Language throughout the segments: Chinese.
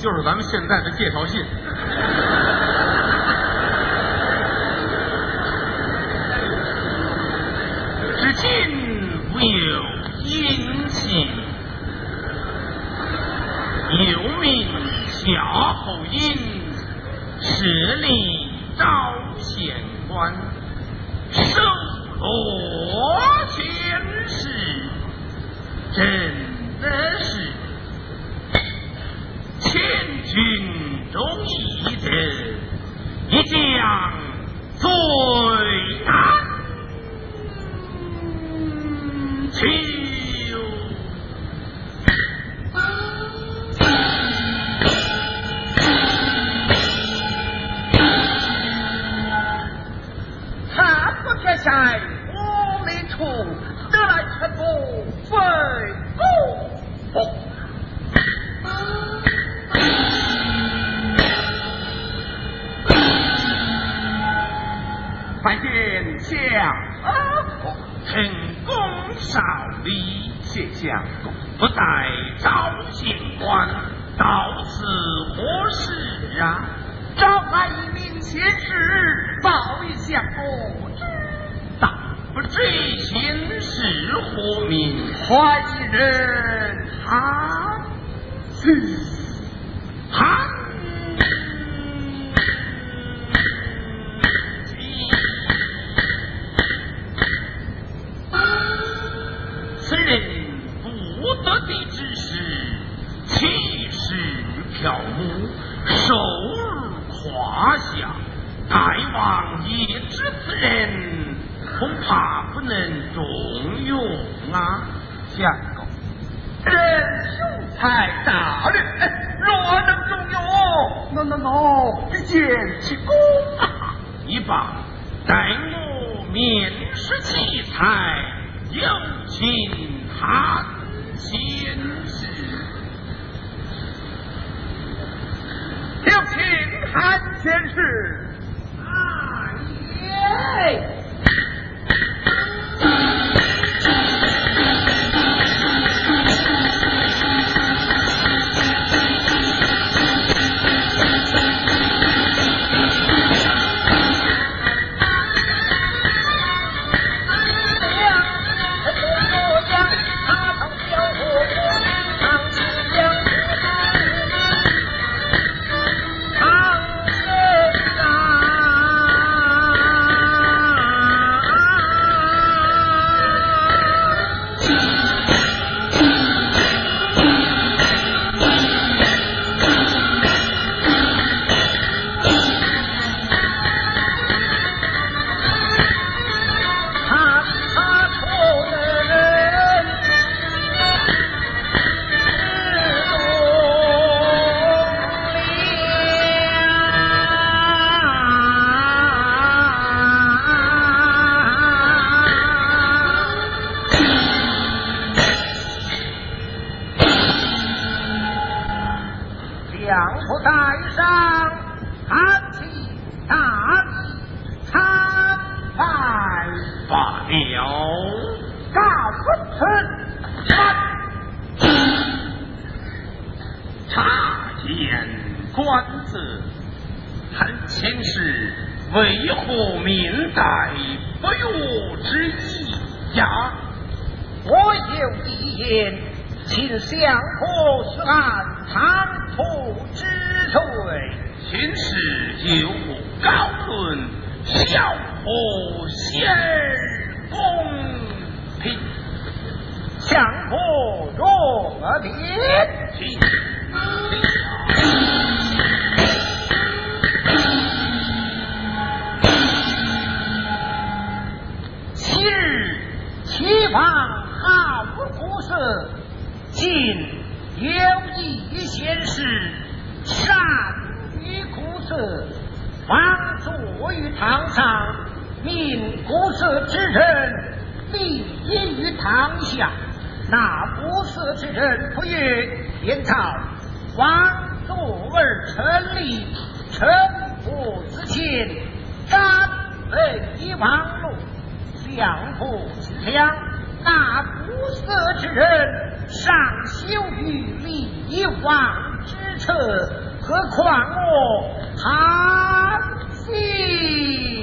就是咱们现在的介绍信。至今无有音信，又名夏侯婴，势力赵县官，守罗前世，真的是。军中义子，一将尊胯下，大王也知此人，恐怕不能重用啊！相公，人雄才大略，若能重用，那那那必见其功啊！一罢，待我面试奇才，有请韩先生。有请韩先生。啊耶！臣父子亲甘为一王路相父子良那不色之人尚羞于李王之策何况我？韩信。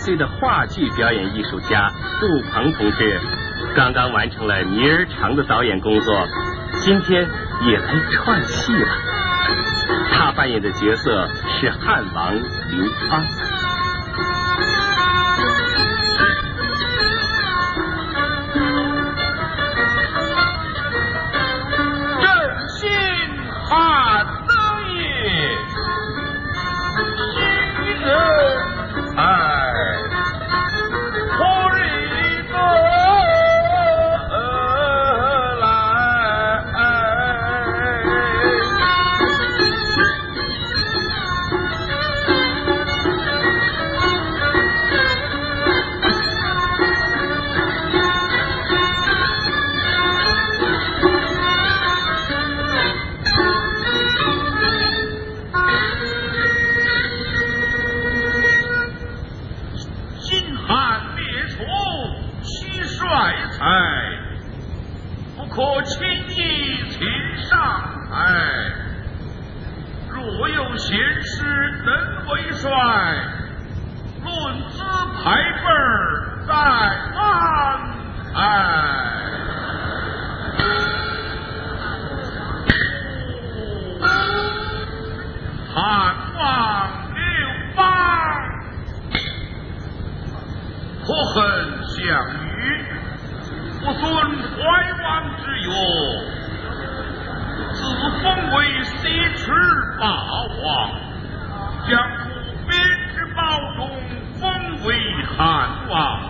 岁的话剧表演艺术家杜鹏同志，刚刚完成了泥儿长的导演工作，今天也来串戏了。他扮演的角色是汉王刘邦。霸王将兵之包中封为汉王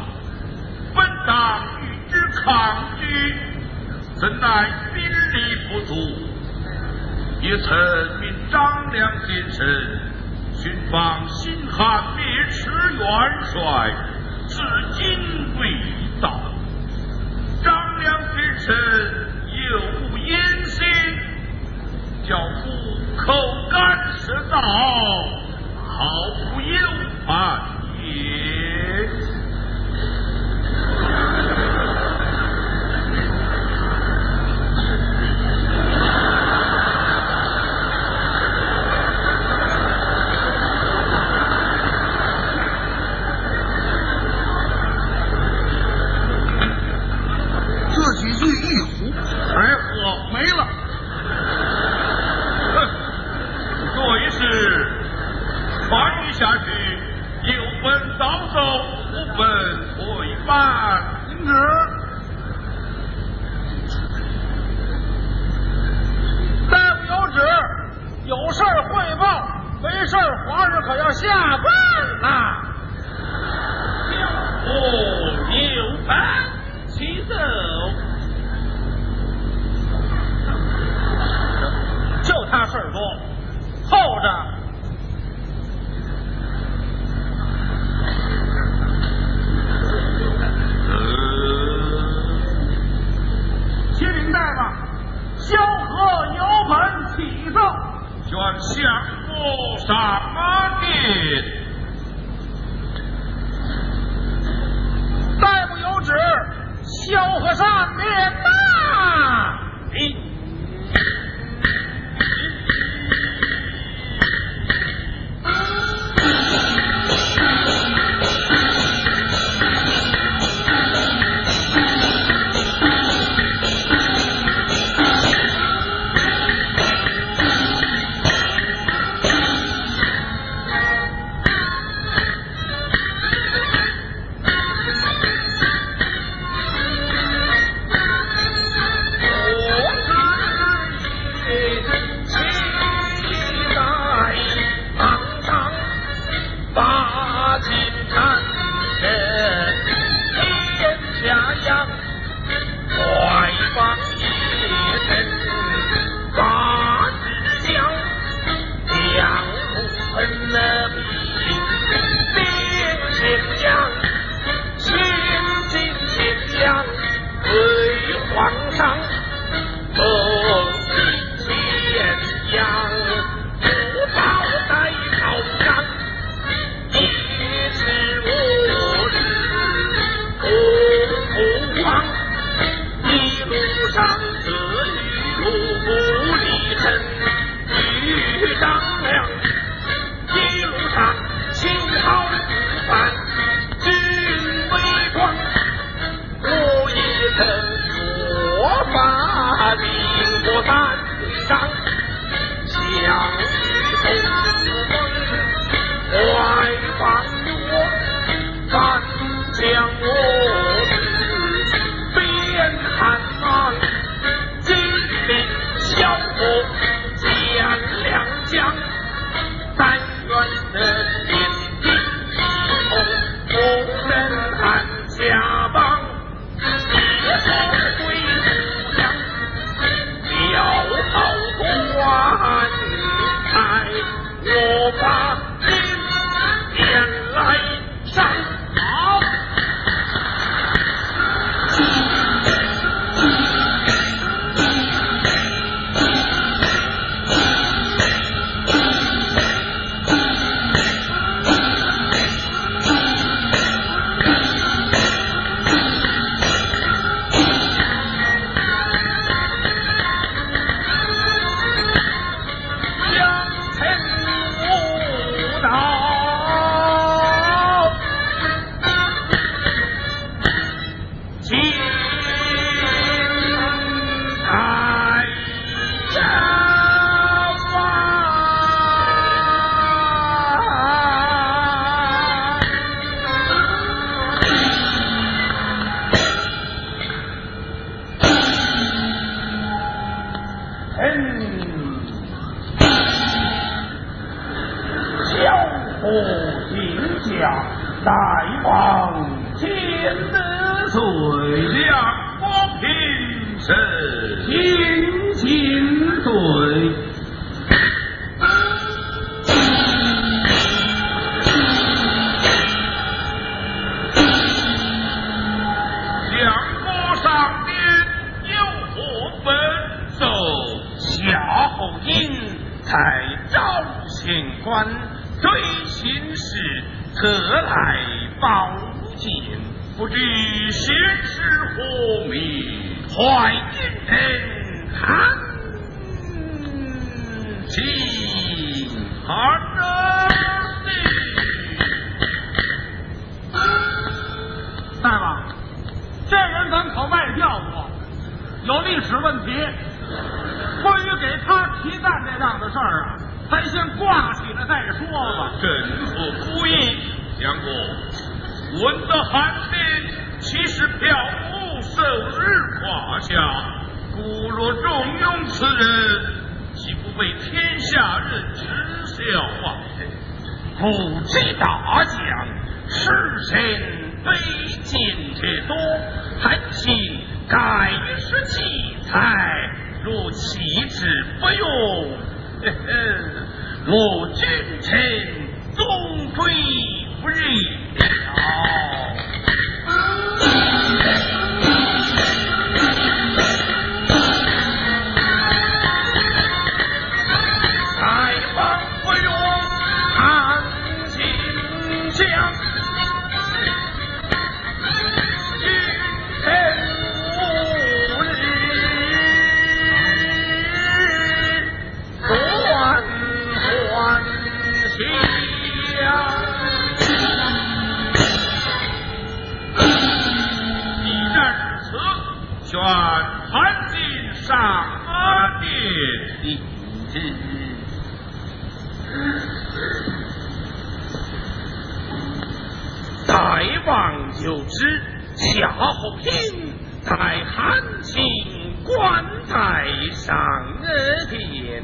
本当与之抗拒怎奈兵力不足。也曾命张良先生寻访新汉灭池元帅至今未到。张良君臣有无音信叫夫口干舌燥，毫无忧烦。关于给他提干这档子事儿啊，咱先挂起来再说吧。朕不故意，相公，闻得韩冰其实票务受日胯下，故若重用此人，岂不被天下人耻笑啊？不知大将是谁，卑贱且多，韩信。盖世奇才，如弃之不用，我君臣终归不仁。好听，在寒青关在上天。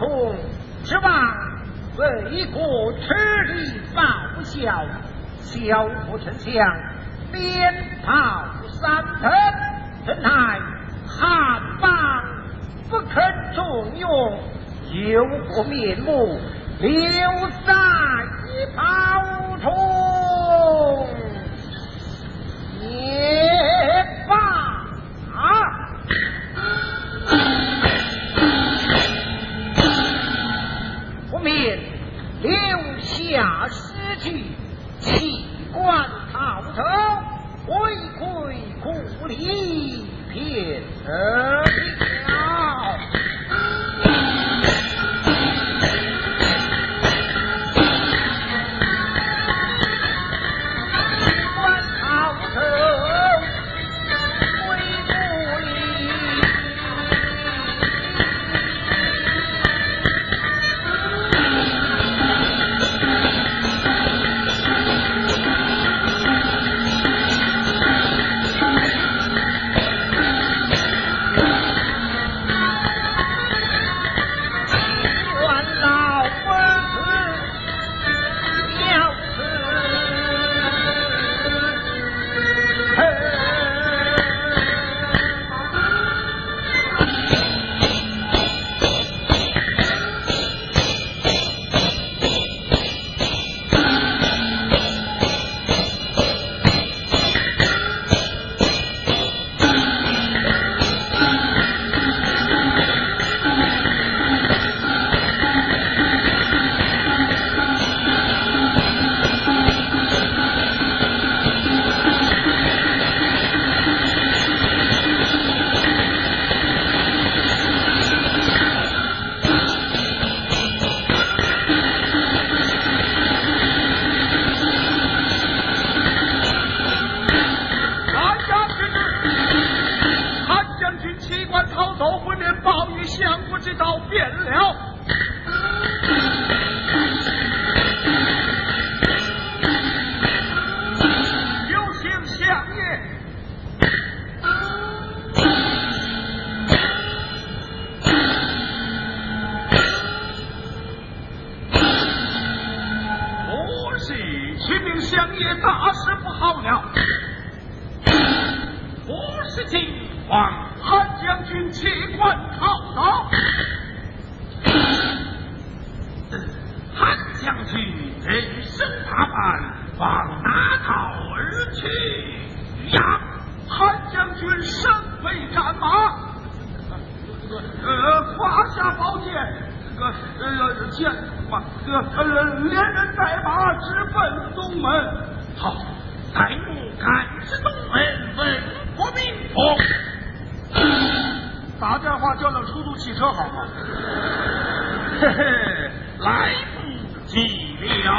从指望为国吃力报效小虎丞相鞭炮三腾怎奈汉邦不肯重用有何面目流沙一炮冲去，人生打扮往哪逃而去呀？韩将军身为战马，呃，胯下宝剑，呃，呃，剑马，呃，呃，连人带马直奔东门。好，带路赶至东门，稳国兵。哦，打电话叫辆出租汽车好吗？嘿嘿，来吧。寂寥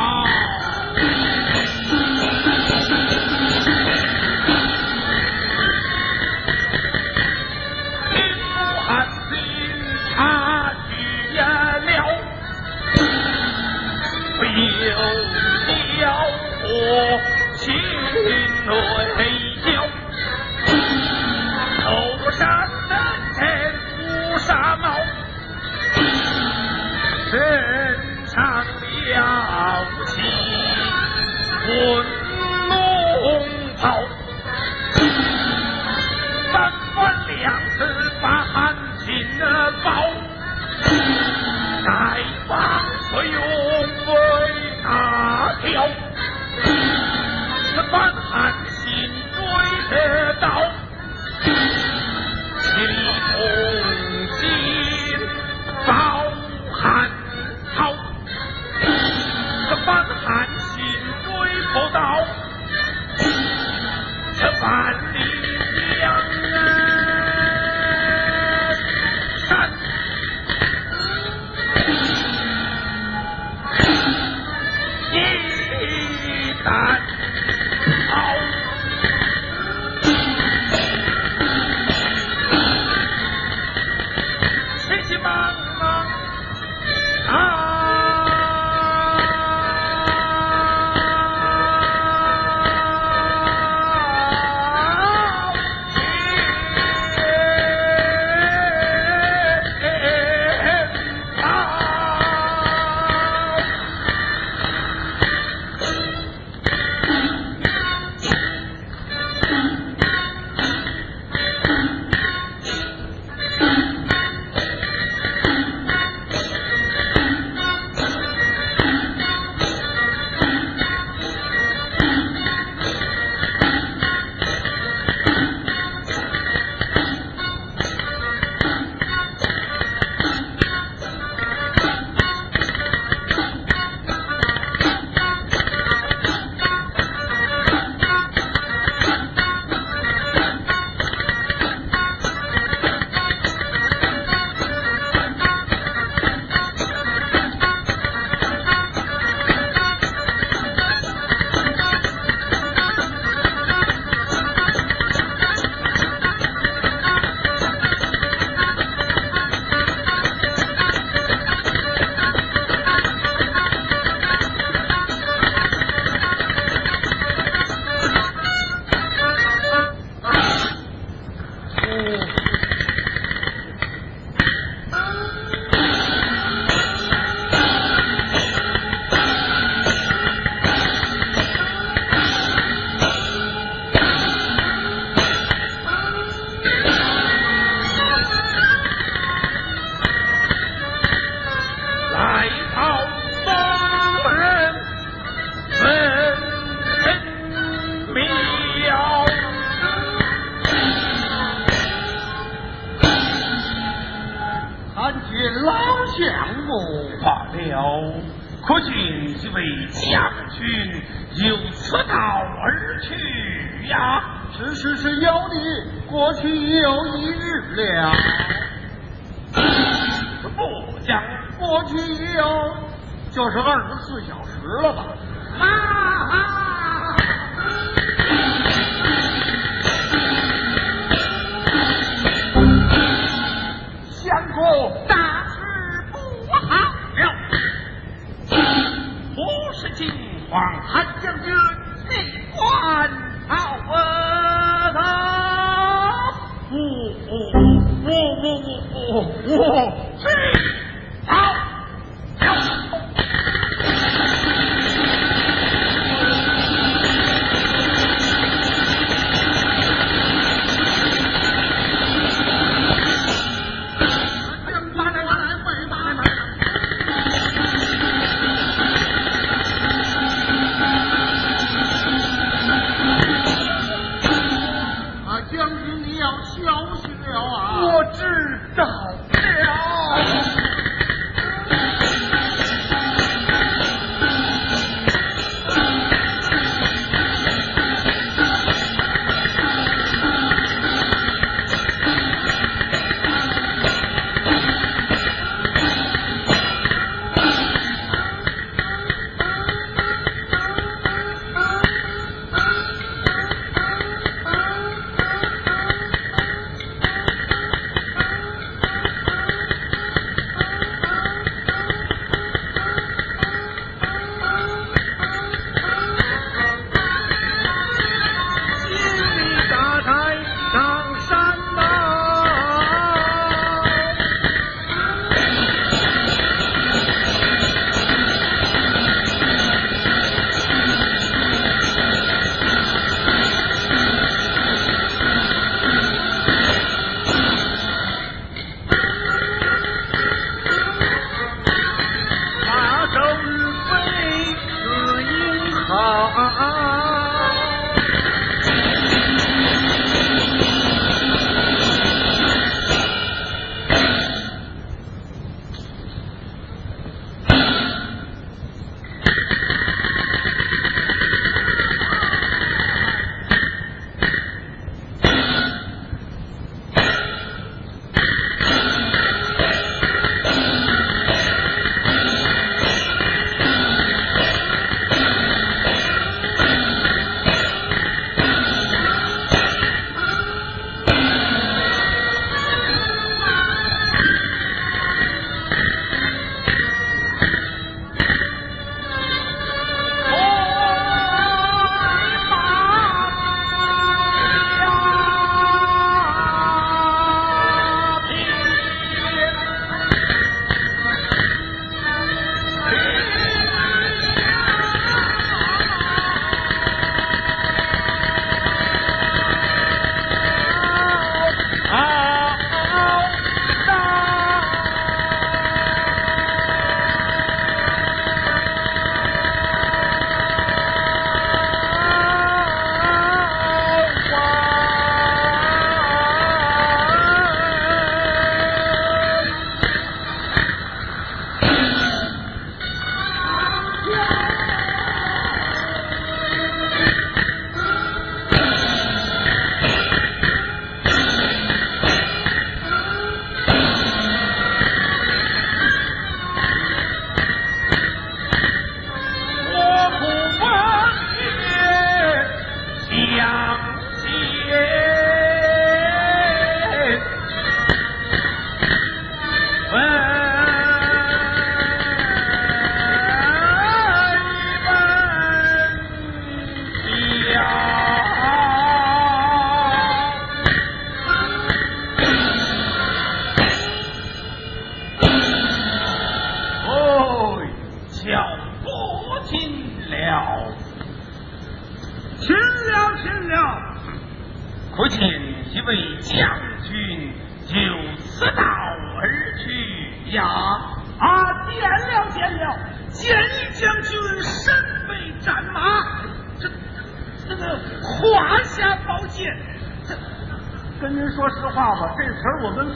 اور حج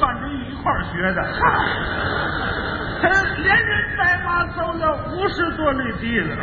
换成一块儿学的。他连人带马走了五十多里地了。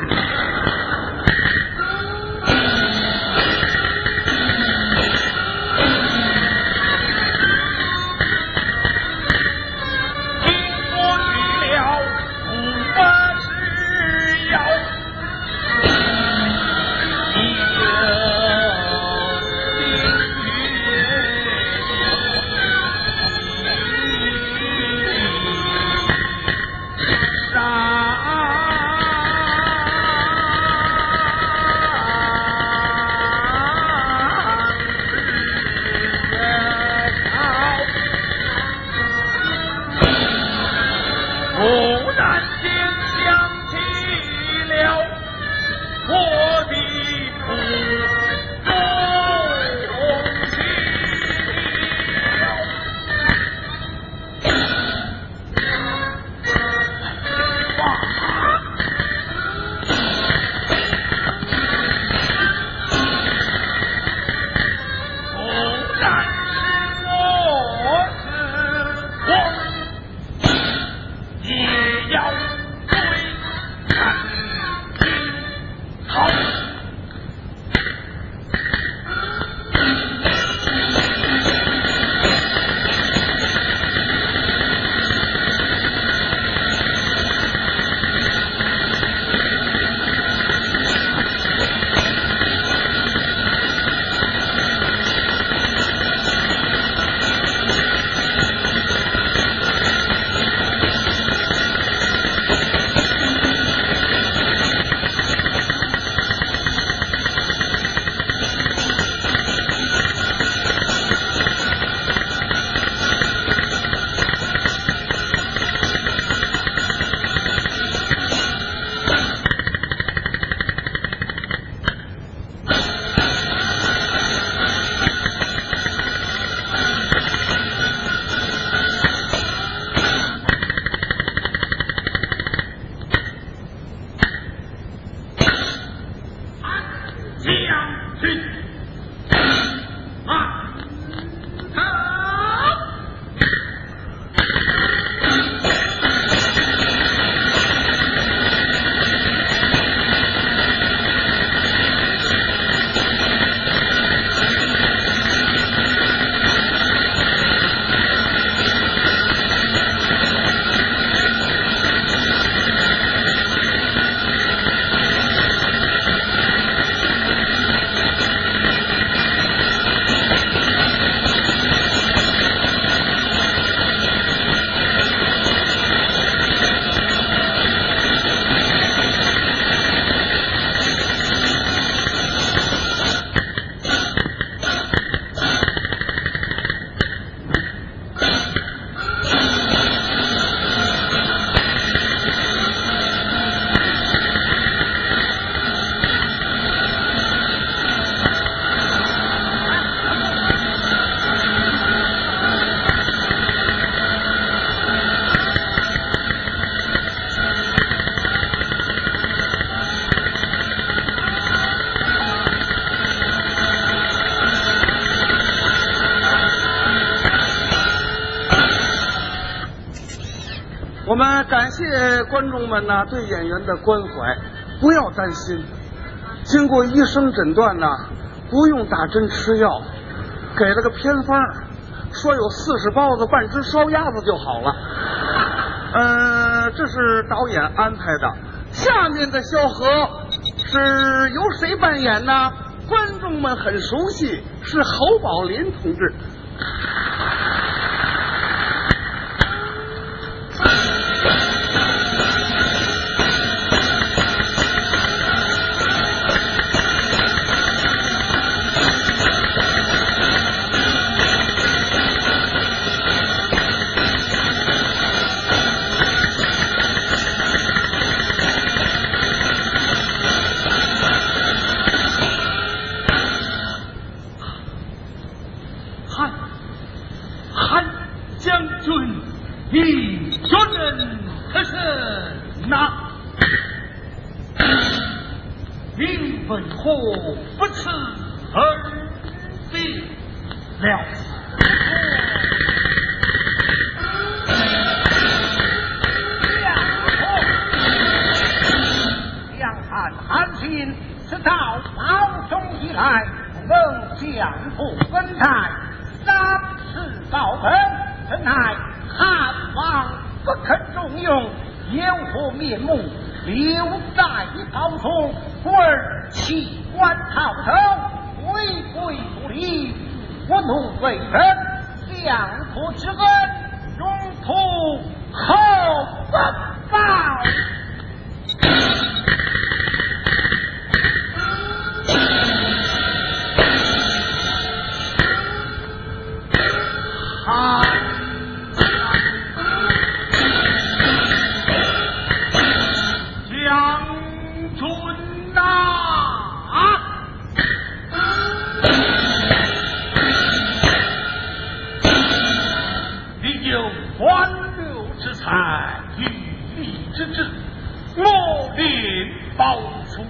感谢观众们呢对演员的关怀，不要担心。经过医生诊断呢，不用打针吃药，给了个偏方，说有四十包子、半只烧鸭子就好了。呃，这是导演安排的。下面的萧何是由谁扮演呢？观众们很熟悉，是侯宝林同志。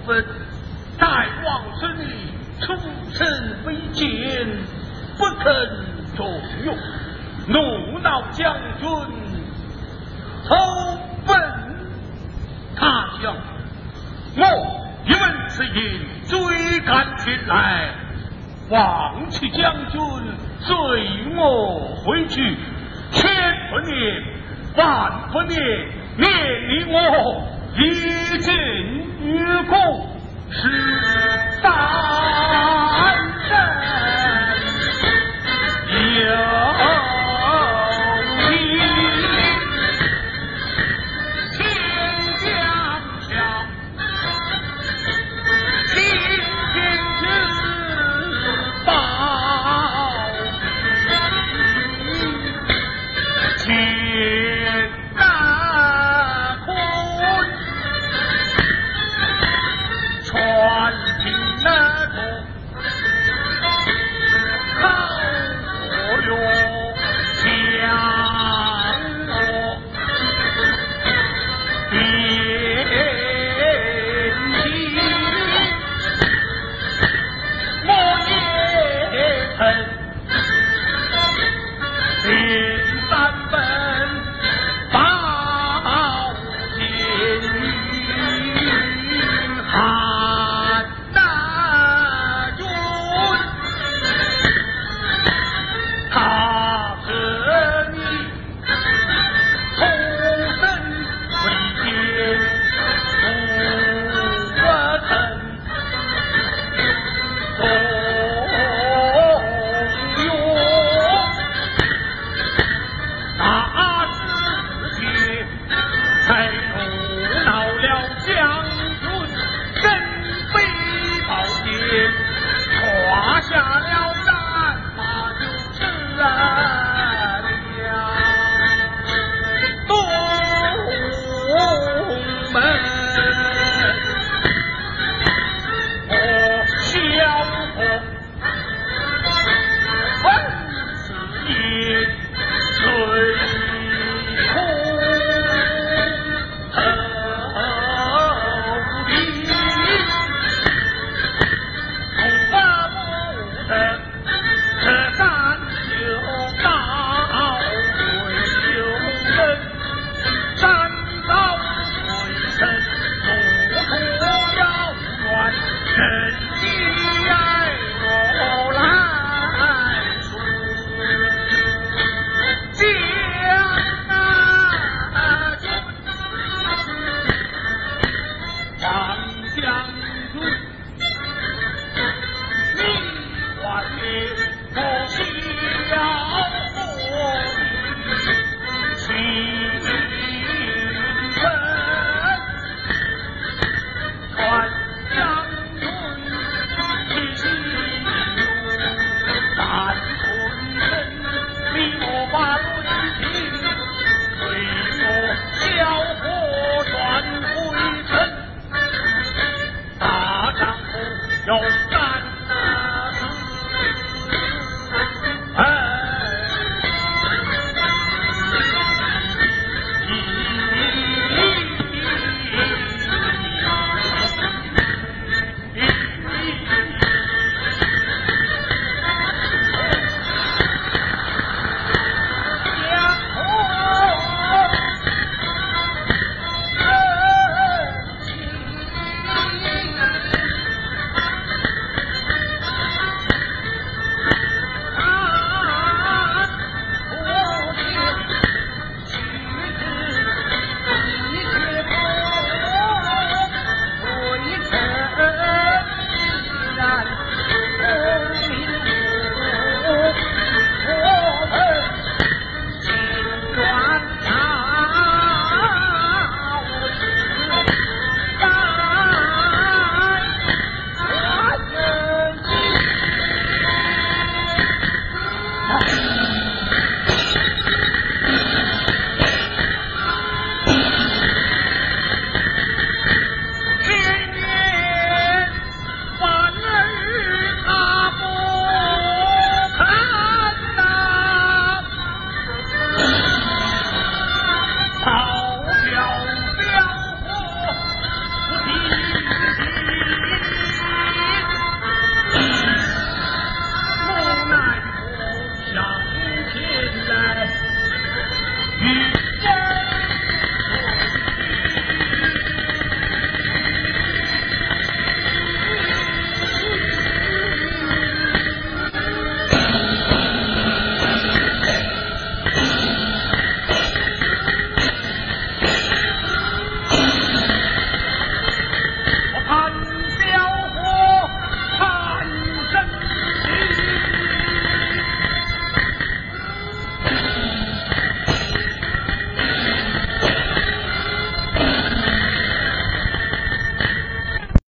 分在王孙出身卑贱不肯重用怒恼将军投奔他乡我一问此言追赶前来望起将军随我回去千不念万不念念你我。一进御宫失败